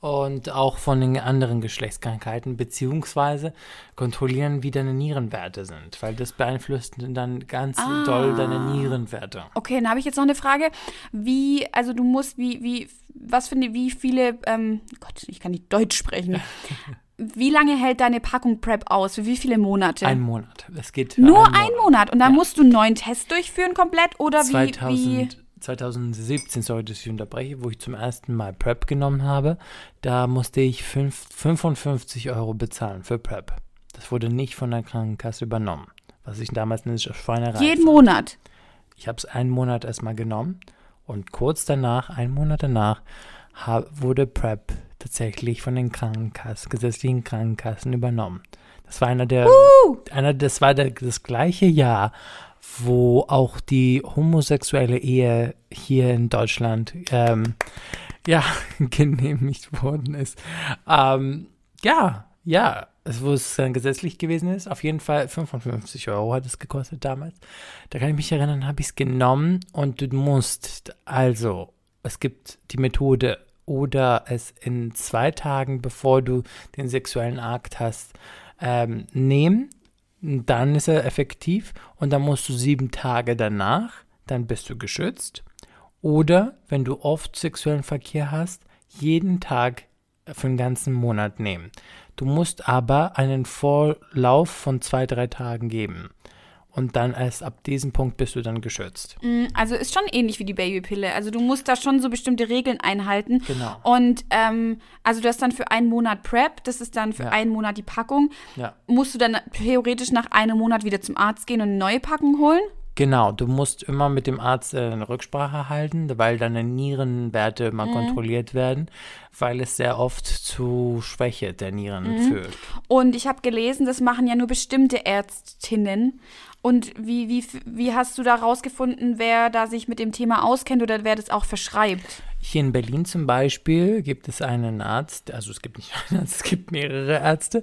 [SPEAKER 1] Und auch von den anderen Geschlechtskrankheiten, beziehungsweise kontrollieren, wie deine Nierenwerte sind, weil das beeinflusst dann ganz ah. doll deine Nierenwerte.
[SPEAKER 2] Okay, dann habe ich jetzt noch eine Frage. Wie, also du musst, wie, wie, was finde, wie viele, ähm, Gott, ich kann nicht Deutsch sprechen. Wie lange hält deine Packung PrEP aus? Für wie viele Monate?
[SPEAKER 1] Ein Monat. Es geht
[SPEAKER 2] nur ein Monat. Monat. Und dann ja. musst du einen neuen Test durchführen komplett oder
[SPEAKER 1] 2000,
[SPEAKER 2] wie? wie
[SPEAKER 1] 2017, sorry, dass ich unterbreche, wo ich zum ersten Mal PrEP genommen habe, da musste ich 5, 55 Euro bezahlen für PrEP. Das wurde nicht von der Krankenkasse übernommen, was ich damals eine Schweinerei
[SPEAKER 2] Jeden fand. Monat?
[SPEAKER 1] Ich habe es einen Monat erstmal genommen und kurz danach, einen Monat danach, wurde PrEP tatsächlich von den Krankenkassen, gesetzlichen Krankenkassen übernommen. Das war einer der, uh! einer, das war der, das gleiche Jahr, wo auch die homosexuelle Ehe hier in Deutschland ähm, ja genehmigt worden ist. Ähm, ja, ja, wo es dann gesetzlich gewesen ist. Auf jeden Fall 55 Euro hat es gekostet damals. Da kann ich mich erinnern, habe ich es genommen und du musst, also, es gibt die Methode oder es in zwei Tagen, bevor du den sexuellen Akt hast, ähm, nehmen dann ist er effektiv und dann musst du sieben Tage danach, dann bist du geschützt. Oder wenn du oft sexuellen Verkehr hast, jeden Tag für den ganzen Monat nehmen. Du musst aber einen Vorlauf von zwei, drei Tagen geben. Und dann erst ab diesem Punkt bist du dann geschützt.
[SPEAKER 2] Mm, also ist schon ähnlich wie die Babypille. Also du musst da schon so bestimmte Regeln einhalten.
[SPEAKER 1] Genau.
[SPEAKER 2] Und ähm, also du hast dann für einen Monat Prep, das ist dann für ja. einen Monat die Packung.
[SPEAKER 1] Ja.
[SPEAKER 2] Musst du dann theoretisch nach einem Monat wieder zum Arzt gehen und eine neue Packung holen?
[SPEAKER 1] Genau, du musst immer mit dem Arzt äh, eine Rücksprache halten, weil deine Nierenwerte mal mhm. kontrolliert werden, weil es sehr oft zu Schwäche der Nieren mhm. führt.
[SPEAKER 2] Und ich habe gelesen, das machen ja nur bestimmte Ärztinnen. Und wie, wie, wie hast du da rausgefunden, wer da sich mit dem Thema auskennt oder wer das auch verschreibt?
[SPEAKER 1] Hier in Berlin zum Beispiel gibt es einen Arzt, also es gibt nicht einen Arzt, es gibt mehrere Ärzte.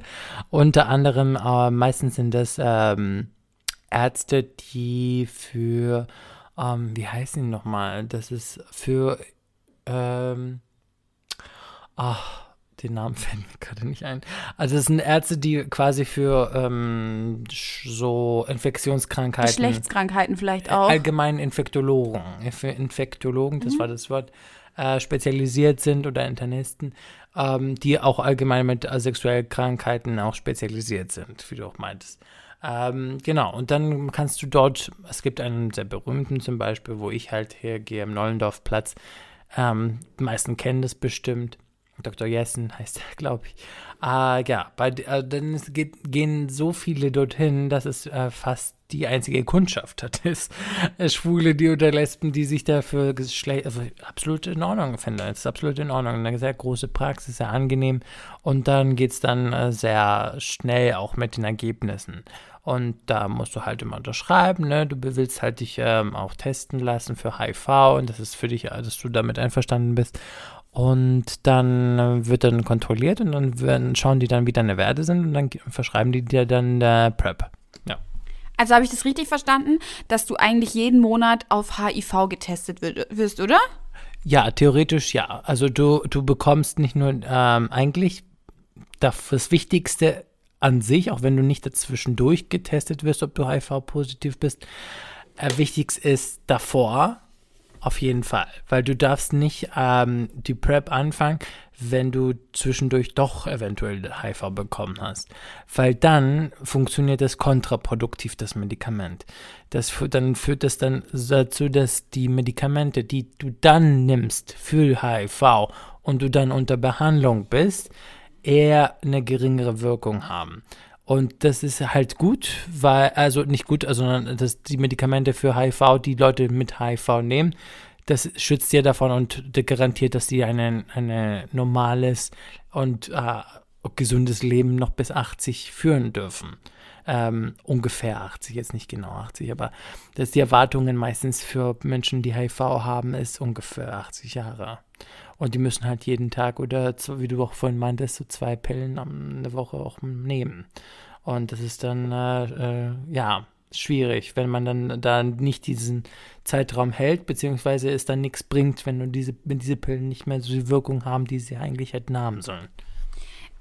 [SPEAKER 1] Unter anderem, äh, meistens sind das ähm, Ärzte, die für, ähm, wie heißen die nochmal? Das ist für, ähm, ach, den Namen fällt mir gerade nicht ein. Also es sind Ärzte, die quasi für ähm, so Infektionskrankheiten.
[SPEAKER 2] Geschlechtskrankheiten vielleicht auch.
[SPEAKER 1] Allgemein Infektologen. Für Infektologen, das mhm. war das Wort, äh, spezialisiert sind oder Internisten, ähm, die auch allgemein mit sexuellen Krankheiten auch spezialisiert sind, wie du auch meintest. Ähm, genau, und dann kannst du dort, es gibt einen sehr berühmten zum Beispiel, wo ich halt hergehe, am Nollendorfplatz. Ähm, die meisten kennen das bestimmt. Dr. Jessen heißt er, glaube ich. Äh, ja, bei, äh, dann geht, gehen so viele dorthin, dass es äh, fast die einzige Kundschaft hat. Ist äh, Schwule, die oder Lesben, die sich dafür also absolut in Ordnung finden. Es ist absolut in Ordnung. Eine sehr große Praxis, sehr angenehm. Und dann geht es dann äh, sehr schnell auch mit den Ergebnissen. Und da musst du halt immer unterschreiben, ne? Du willst halt dich ähm, auch testen lassen für HIV und das ist für dich, dass du damit einverstanden bist. Und dann äh, wird dann kontrolliert und dann werden, schauen die dann, wie deine Werte sind und dann verschreiben die dir dann der PrEP. Ja.
[SPEAKER 2] Also habe ich das richtig verstanden, dass du eigentlich jeden Monat auf HIV getestet wirst, oder?
[SPEAKER 1] Ja, theoretisch ja. Also du, du bekommst nicht nur ähm, eigentlich das, das Wichtigste an sich, auch wenn du nicht dazwischendurch getestet wirst, ob du HIV-positiv bist. Äh, wichtigst ist davor, auf jeden Fall, weil du darfst nicht ähm, die Prep anfangen, wenn du zwischendurch doch eventuell HIV bekommen hast, weil dann funktioniert das kontraproduktiv, das Medikament. Das, dann führt das dann dazu, dass die Medikamente, die du dann nimmst für HIV und du dann unter Behandlung bist, eher eine geringere Wirkung haben. Und das ist halt gut, weil, also nicht gut, sondern dass die Medikamente für HIV, die Leute mit HIV nehmen, das schützt dir davon und garantiert, dass sie ein eine normales und äh, gesundes Leben noch bis 80 führen dürfen. Ähm, ungefähr 80, jetzt nicht genau 80, aber dass die Erwartungen meistens für Menschen, die HIV haben, ist ungefähr 80 Jahre. Und die müssen halt jeden Tag oder, wie du auch vorhin meintest, so zwei Pillen eine Woche auch nehmen. Und das ist dann, äh, äh, ja, schwierig, wenn man dann da nicht diesen Zeitraum hält, beziehungsweise es dann nichts bringt, wenn, diese, wenn diese Pillen nicht mehr so die Wirkung haben, die sie eigentlich hätten haben sollen.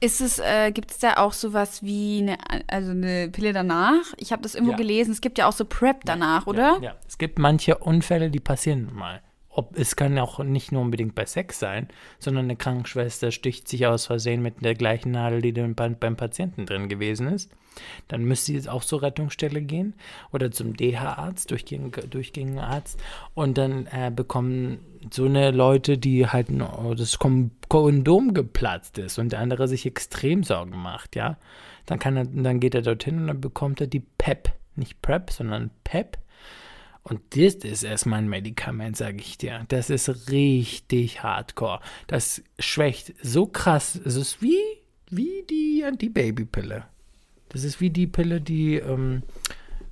[SPEAKER 2] Ist es, äh, gibt es da auch sowas wie eine, also eine Pille danach? Ich habe das irgendwo ja. gelesen, es gibt ja auch so PrEP danach, ja, oder?
[SPEAKER 1] Ja, ja, es gibt manche Unfälle, die passieren mal ob, es kann auch nicht nur unbedingt bei Sex sein, sondern eine Krankenschwester sticht sich aus Versehen mit der gleichen Nadel, die beim, beim Patienten drin gewesen ist. Dann müsste sie jetzt auch zur Rettungsstelle gehen oder zum DH-Arzt, durchgängigen Arzt. Und dann äh, bekommen so eine Leute, die halt oh, das Kondom geplatzt ist und der andere sich extrem Sorgen macht, ja. Dann, kann er, dann geht er dorthin und dann bekommt er die PEP, nicht PrEP, sondern PEP und das ist erstmal ein Medikament, sage ich dir. Das ist richtig hardcore. Das schwächt so krass. Es ist wie, wie die Antibabypille. Das ist wie die Pille, die, ähm,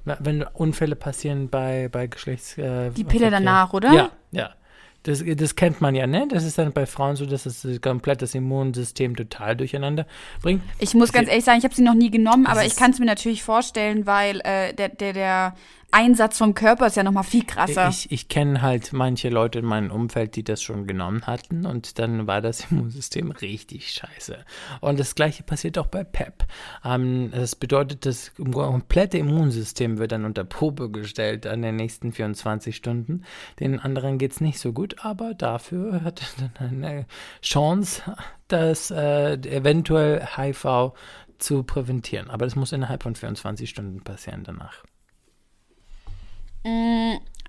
[SPEAKER 1] wenn Unfälle passieren bei, bei Geschlechts... Äh,
[SPEAKER 2] die Pille danach, oder?
[SPEAKER 1] Ja, ja. Das, das kennt man ja, ne? Das ist dann bei Frauen so, dass das komplett das Immunsystem total durcheinander bringt.
[SPEAKER 2] Ich muss ganz ehrlich sagen, ich habe sie noch nie genommen, aber ich kann es mir natürlich vorstellen, weil äh, der, der, der Einsatz vom Körper ist ja nochmal viel krasser.
[SPEAKER 1] Ich, ich kenne halt manche Leute in meinem Umfeld, die das schon genommen hatten und dann war das Immunsystem richtig scheiße. Und das gleiche passiert auch bei PEP. Ähm, das bedeutet, das komplette Immunsystem wird dann unter Probe gestellt an den nächsten 24 Stunden. Den anderen geht es nicht so gut, aber dafür hat er dann eine Chance, das äh, eventuell HIV zu präventieren. Aber das muss innerhalb von 24 Stunden passieren danach.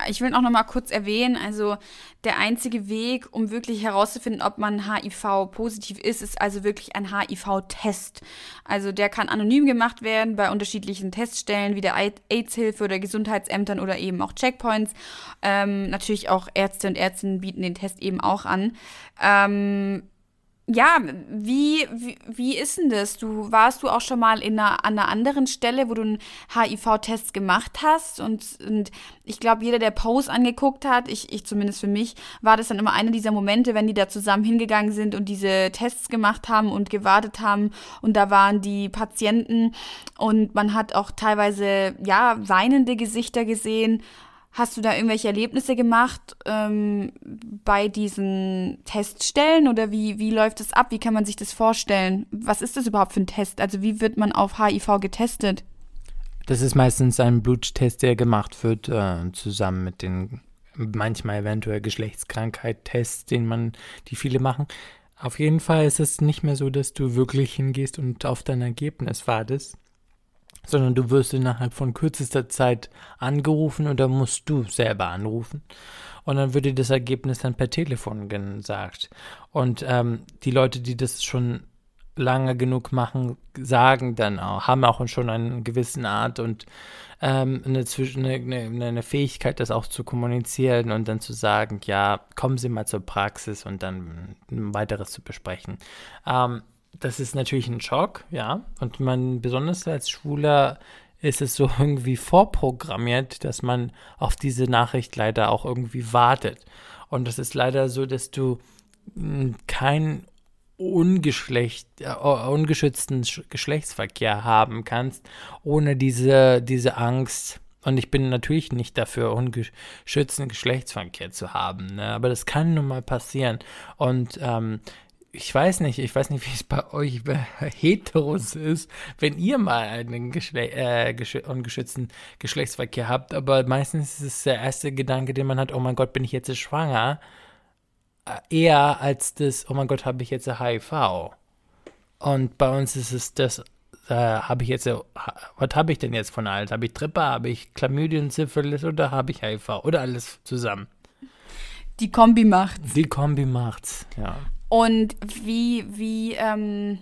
[SPEAKER 2] Ich will auch noch mal kurz erwähnen, also der einzige Weg, um wirklich herauszufinden, ob man HIV positiv ist, ist also wirklich ein HIV-Test. Also der kann anonym gemacht werden bei unterschiedlichen Teststellen wie der AIDS-Hilfe oder Gesundheitsämtern oder eben auch Checkpoints. Ähm, natürlich auch Ärzte und Ärztinnen bieten den Test eben auch an. Ähm, ja, wie, wie, wie ist denn das? Du warst du auch schon mal in einer, an einer anderen Stelle, wo du einen HIV-Test gemacht hast? Und, und ich glaube, jeder, der Post angeguckt hat, ich, ich zumindest für mich, war das dann immer einer dieser Momente, wenn die da zusammen hingegangen sind und diese Tests gemacht haben und gewartet haben. Und da waren die Patienten und man hat auch teilweise, ja, weinende Gesichter gesehen. Hast du da irgendwelche Erlebnisse gemacht ähm, bei diesen Teststellen oder wie, wie läuft das ab? Wie kann man sich das vorstellen? Was ist das überhaupt für ein Test? Also wie wird man auf HIV getestet?
[SPEAKER 1] Das ist meistens ein Bluttest, der gemacht wird, äh, zusammen mit den manchmal eventuell Geschlechtskrankheit-Tests, den man, die viele machen. Auf jeden Fall ist es nicht mehr so, dass du wirklich hingehst und auf dein Ergebnis wartest, sondern du wirst innerhalb von kürzester Zeit angerufen oder musst du selber anrufen. Und dann wird dir das Ergebnis dann per Telefon gesagt. Und ähm, die Leute, die das schon lange genug machen, sagen dann auch, haben auch schon eine gewisse Art und ähm, eine, eine, eine, Fähigkeit, das auch zu kommunizieren und dann zu sagen, ja, kommen Sie mal zur Praxis und dann ein weiteres zu besprechen. Ähm, das ist natürlich ein Schock, ja. Und man, besonders als Schwuler, ist es so irgendwie vorprogrammiert, dass man auf diese Nachricht leider auch irgendwie wartet. Und das ist leider so, dass du hm, kein ungeschlecht, äh, ungeschützten Geschlechtsverkehr haben kannst, ohne diese, diese Angst. Und ich bin natürlich nicht dafür, ungeschützten Geschlechtsverkehr zu haben, ne? aber das kann nun mal passieren. Und ähm, ich weiß nicht, ich weiß nicht, wie es bei euch bei Heteros ist, wenn ihr mal einen Geschle äh, gesch ungeschützten Geschlechtsverkehr habt, aber meistens ist es der erste Gedanke, den man hat, oh mein Gott, bin ich jetzt schwanger, äh, eher als das, oh mein Gott, habe ich jetzt HIV. Und bei uns ist es das, äh, habe ich jetzt, was habe ich denn jetzt von alt? Habe ich Trippe, habe ich Chlamydien, Syphilis oder habe ich HIV? Oder alles zusammen?
[SPEAKER 2] Die Kombi macht's.
[SPEAKER 1] Die Kombi macht's, ja.
[SPEAKER 2] Und wie, wie, ähm,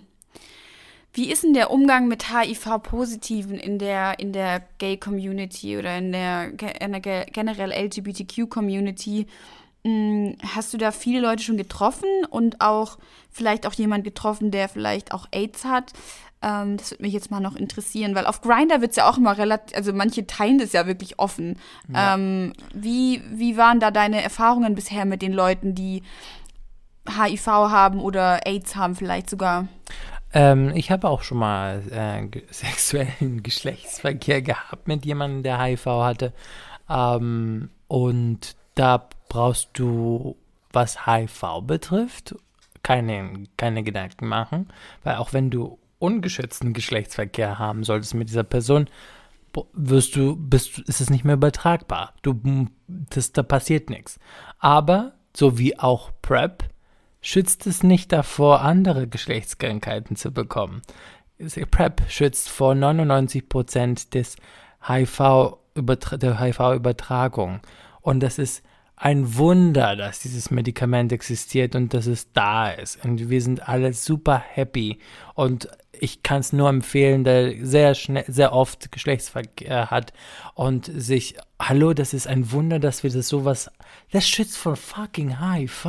[SPEAKER 2] wie ist denn der Umgang mit HIV-Positiven in der, in der Gay-Community oder in der, in der generell LGBTQ-Community? Hm, hast du da viele Leute schon getroffen und auch vielleicht auch jemand getroffen, der vielleicht auch AIDS hat? Ähm, das würde mich jetzt mal noch interessieren, weil auf Grinder wird es ja auch immer relativ, also manche teilen das ja wirklich offen. Ja. Ähm, wie, wie waren da deine Erfahrungen bisher mit den Leuten, die HIV haben oder AIDS haben vielleicht sogar.
[SPEAKER 1] Ähm, ich habe auch schon mal äh, sexuellen Geschlechtsverkehr gehabt mit jemandem, der HIV hatte. Ähm, und da brauchst du, was HIV betrifft, keine, keine Gedanken machen, weil auch wenn du ungeschützten Geschlechtsverkehr haben solltest mit dieser Person, wirst du, bist, ist es nicht mehr übertragbar. Du, das, da passiert nichts. Aber, so wie auch PrEP, schützt es nicht davor, andere Geschlechtskrankheiten zu bekommen. PrEP schützt vor 99% des HIV der HIV-Übertragung. Und das ist ein Wunder, dass dieses Medikament existiert und dass es da ist. Und wir sind alle super happy. Und ich kann es nur empfehlen, der sehr schnell, sehr oft Geschlechtsverkehr hat und sich, hallo, das ist ein Wunder, dass wir das sowas, das schützt vor fucking HIV.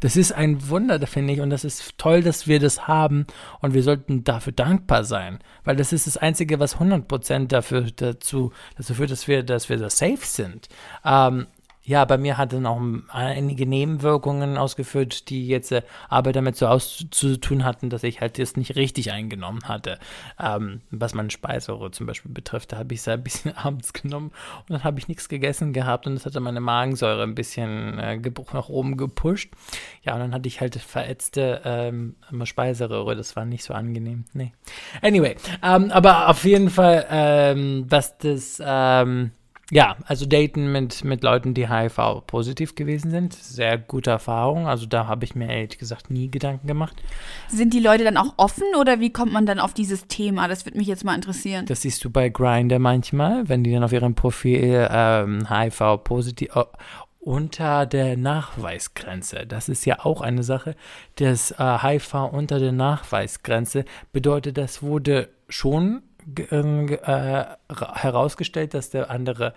[SPEAKER 1] Das ist ein Wunder, finde ich, und das ist toll, dass wir das haben und wir sollten dafür dankbar sein, weil das ist das Einzige, was 100% dafür dazu, dazu führt, dass wir, dass wir da safe sind. Ähm, ja, bei mir hat dann auch einige Nebenwirkungen ausgeführt, die jetzt äh, aber damit so auszutun hatten, dass ich halt das nicht richtig eingenommen hatte. Ähm, was meine Speiseröhre zum Beispiel betrifft, da habe ich es ein bisschen abends genommen und dann habe ich nichts gegessen gehabt und das hatte meine Magensäure ein bisschen äh, nach oben gepusht. Ja, und dann hatte ich halt verätzte ähm, Speiseröhre, das war nicht so angenehm. Nee. Anyway, ähm, aber auf jeden Fall, ähm, was das ähm, ja, also daten mit, mit Leuten, die HIV-positiv gewesen sind. Sehr gute Erfahrung. Also da habe ich mir ehrlich gesagt nie Gedanken gemacht.
[SPEAKER 2] Sind die Leute dann auch offen oder wie kommt man dann auf dieses Thema? Das würde mich jetzt mal interessieren.
[SPEAKER 1] Das siehst du bei Grindr manchmal, wenn die dann auf ihrem Profil ähm, HIV-positiv äh, unter der Nachweisgrenze. Das ist ja auch eine Sache. Das äh, HIV unter der Nachweisgrenze bedeutet, das wurde schon äh, herausgestellt, dass der andere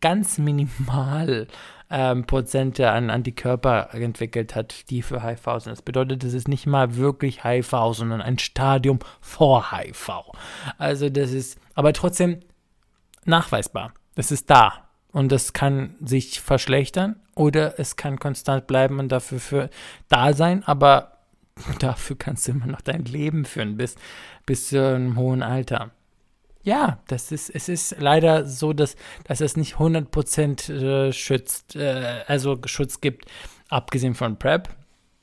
[SPEAKER 1] ganz minimal ähm, Prozente an Antikörper entwickelt hat, die für HIV sind. Das bedeutet, es ist nicht mal wirklich HIV, sondern ein Stadium vor HIV. Also das ist, aber trotzdem nachweisbar. Es ist da. Und das kann sich verschlechtern oder es kann konstant bleiben und dafür für da sein, aber dafür kannst du immer noch dein Leben führen bis, bis zu einem hohen Alter. Ja, das ist, es ist leider so, dass, dass es nicht 100% äh, schützt, äh, also Schutz gibt, abgesehen von PrEP.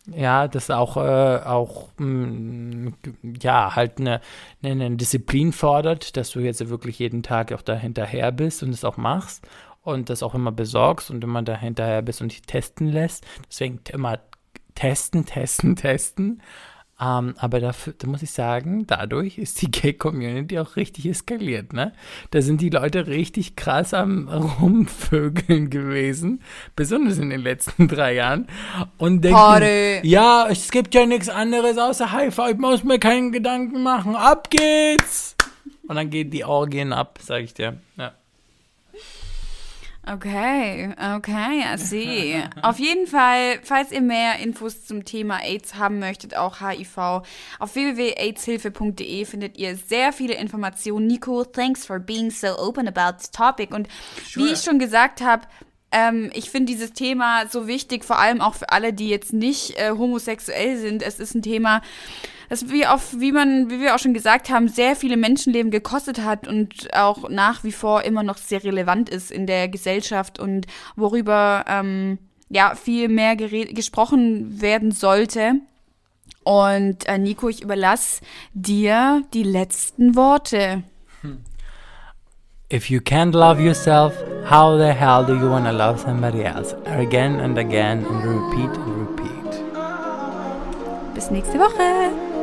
[SPEAKER 1] Ja, das auch, äh, auch mh, mm, ja, halt eine, eine Disziplin fordert, dass du jetzt wirklich jeden Tag auch da hinterher bist und es auch machst und das auch immer besorgst und immer da hinterher bist und dich testen lässt. Deswegen immer testen, testen, testen. Ähm, aber dafür, da muss ich sagen, dadurch ist die Gay-Community auch richtig eskaliert, ne? Da sind die Leute richtig krass am Rumvögeln gewesen, besonders in den letzten drei Jahren. Und denken,
[SPEAKER 2] Party.
[SPEAKER 1] ja, es gibt ja nichts anderes außer HIV, ich muss mir keinen Gedanken machen, ab geht's! Und dann gehen die Orgien ab, sag ich dir. Ja.
[SPEAKER 2] Okay, okay, I see. Auf jeden Fall, falls ihr mehr Infos zum Thema AIDS haben möchtet, auch HIV, auf www.aidshilfe.de findet ihr sehr viele Informationen. Nico, thanks for being so open about this topic. Und
[SPEAKER 1] Sure.
[SPEAKER 2] wie ich schon gesagt habe, ähm, ich finde dieses Thema so wichtig, vor allem auch für alle, die jetzt nicht äh, homosexuell sind. Es ist ein Thema, das wie auf, wie man, wie wir auch schon gesagt haben, sehr viele Menschenleben gekostet hat und auch nach wie vor immer noch sehr relevant ist in der Gesellschaft und worüber ähm, ja viel mehr gesprochen werden sollte. Und äh, Nico, ich überlasse dir die letzten Worte.
[SPEAKER 1] If you can't love yourself, how the hell do you want to love somebody else? Again and again and repeat and repeat.
[SPEAKER 2] Bis nächste Woche.